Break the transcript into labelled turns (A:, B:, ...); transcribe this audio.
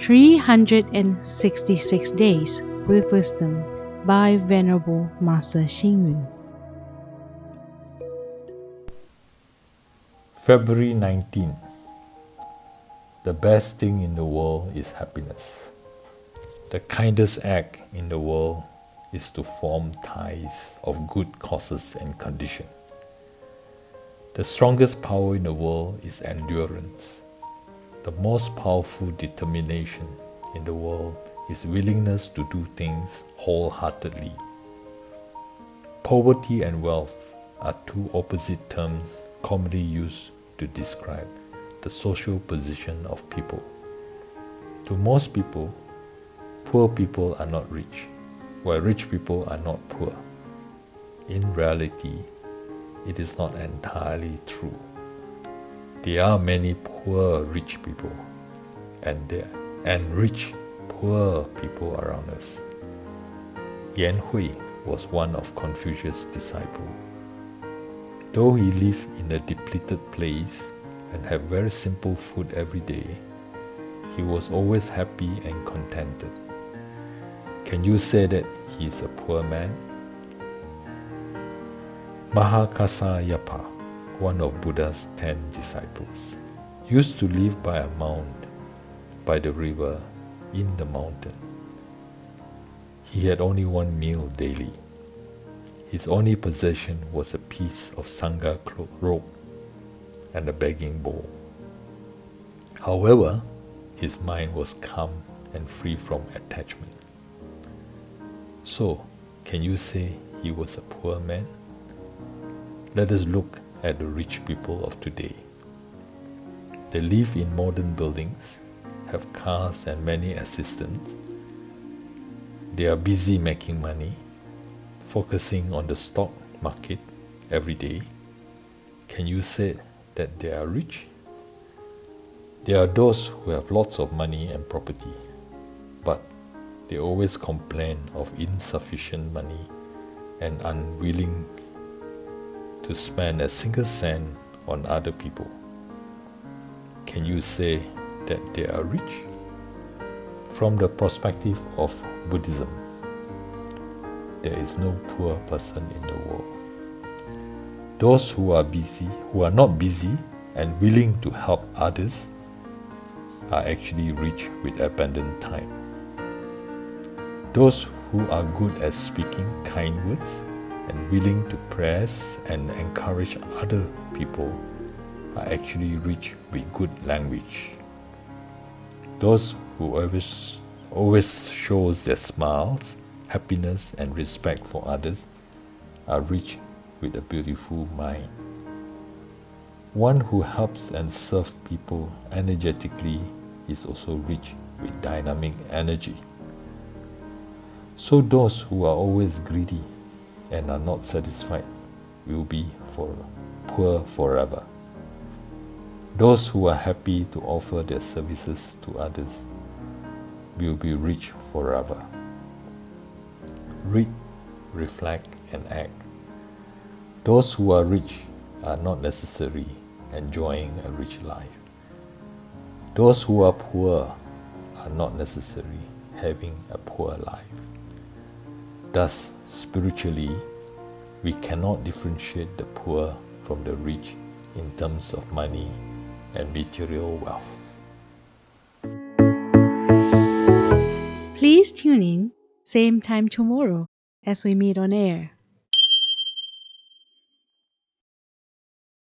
A: 366 Days with Wisdom by Venerable Master Xing Yun.
B: February 19. The best thing in the world is happiness. The kindest act in the world is to form ties of good causes and condition. The strongest power in the world is endurance. The most powerful determination in the world is willingness to do things wholeheartedly. Poverty and wealth are two opposite terms commonly used to describe the social position of people. To most people, poor people are not rich, while rich people are not poor. In reality, it is not entirely true. There are many poor rich people, and there and rich poor people around us. Yan Hui was one of Confucius' disciples. Though he lived in a depleted place and had very simple food every day, he was always happy and contented. Can you say that he is a poor man? Mahakassayapa, one of Buddha's ten disciples, used to live by a mound by the river in the mountain. He had only one meal daily. His only possession was a piece of sangha robe and a begging bowl. However, his mind was calm and free from attachment. So, can you say he was a poor man? Let us look at the rich people of today. They live in modern buildings, have cars and many assistants. They are busy making money focusing on the stock market every day, can you say that they are rich? There are those who have lots of money and property, but they always complain of insufficient money and unwilling to spend a single cent on other people. Can you say that they are rich? From the perspective of Buddhism, there is no poor person in the world. Those who are busy, who are not busy and willing to help others, are actually rich with abundant time. Those who are good at speaking kind words and willing to press and encourage other people are actually rich with good language. Those who always always shows their smiles happiness and respect for others are rich with a beautiful mind. One who helps and serves people energetically is also rich with dynamic energy. So those who are always greedy and are not satisfied will be for poor forever. Those who are happy to offer their services to others will be rich forever read, reflect, and act. Those who are rich are not necessarily enjoying a rich life. Those who are poor are not necessarily having a poor life. Thus, spiritually, we cannot differentiate the poor from the rich in terms of money and material wealth.
A: Please tune in same time tomorrow as we meet on air.